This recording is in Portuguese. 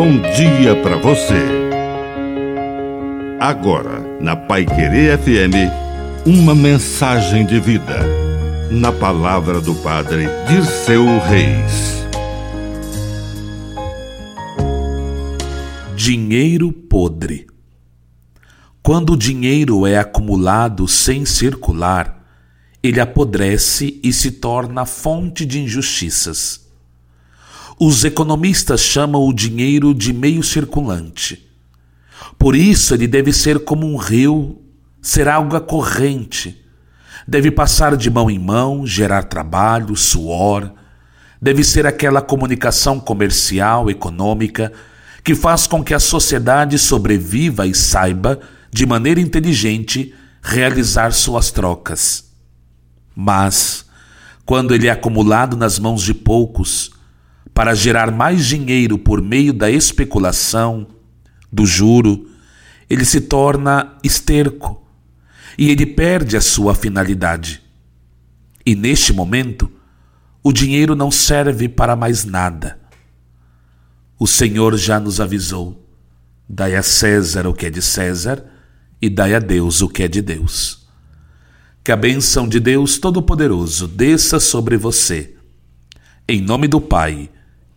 bom dia para você. Agora, na Pai Querer FM, uma mensagem de vida. Na palavra do Padre de seu Reis. Dinheiro podre. Quando o dinheiro é acumulado sem circular, ele apodrece e se torna fonte de injustiças. Os economistas chamam o dinheiro de meio circulante. Por isso, ele deve ser como um rio, ser água corrente. Deve passar de mão em mão, gerar trabalho, suor. Deve ser aquela comunicação comercial, econômica, que faz com que a sociedade sobreviva e saiba, de maneira inteligente, realizar suas trocas. Mas, quando ele é acumulado nas mãos de poucos, para gerar mais dinheiro por meio da especulação, do juro, ele se torna esterco e ele perde a sua finalidade. E neste momento, o dinheiro não serve para mais nada. O Senhor já nos avisou: dai a César o que é de César e dai a Deus o que é de Deus. Que a bênção de Deus Todo-Poderoso desça sobre você. Em nome do Pai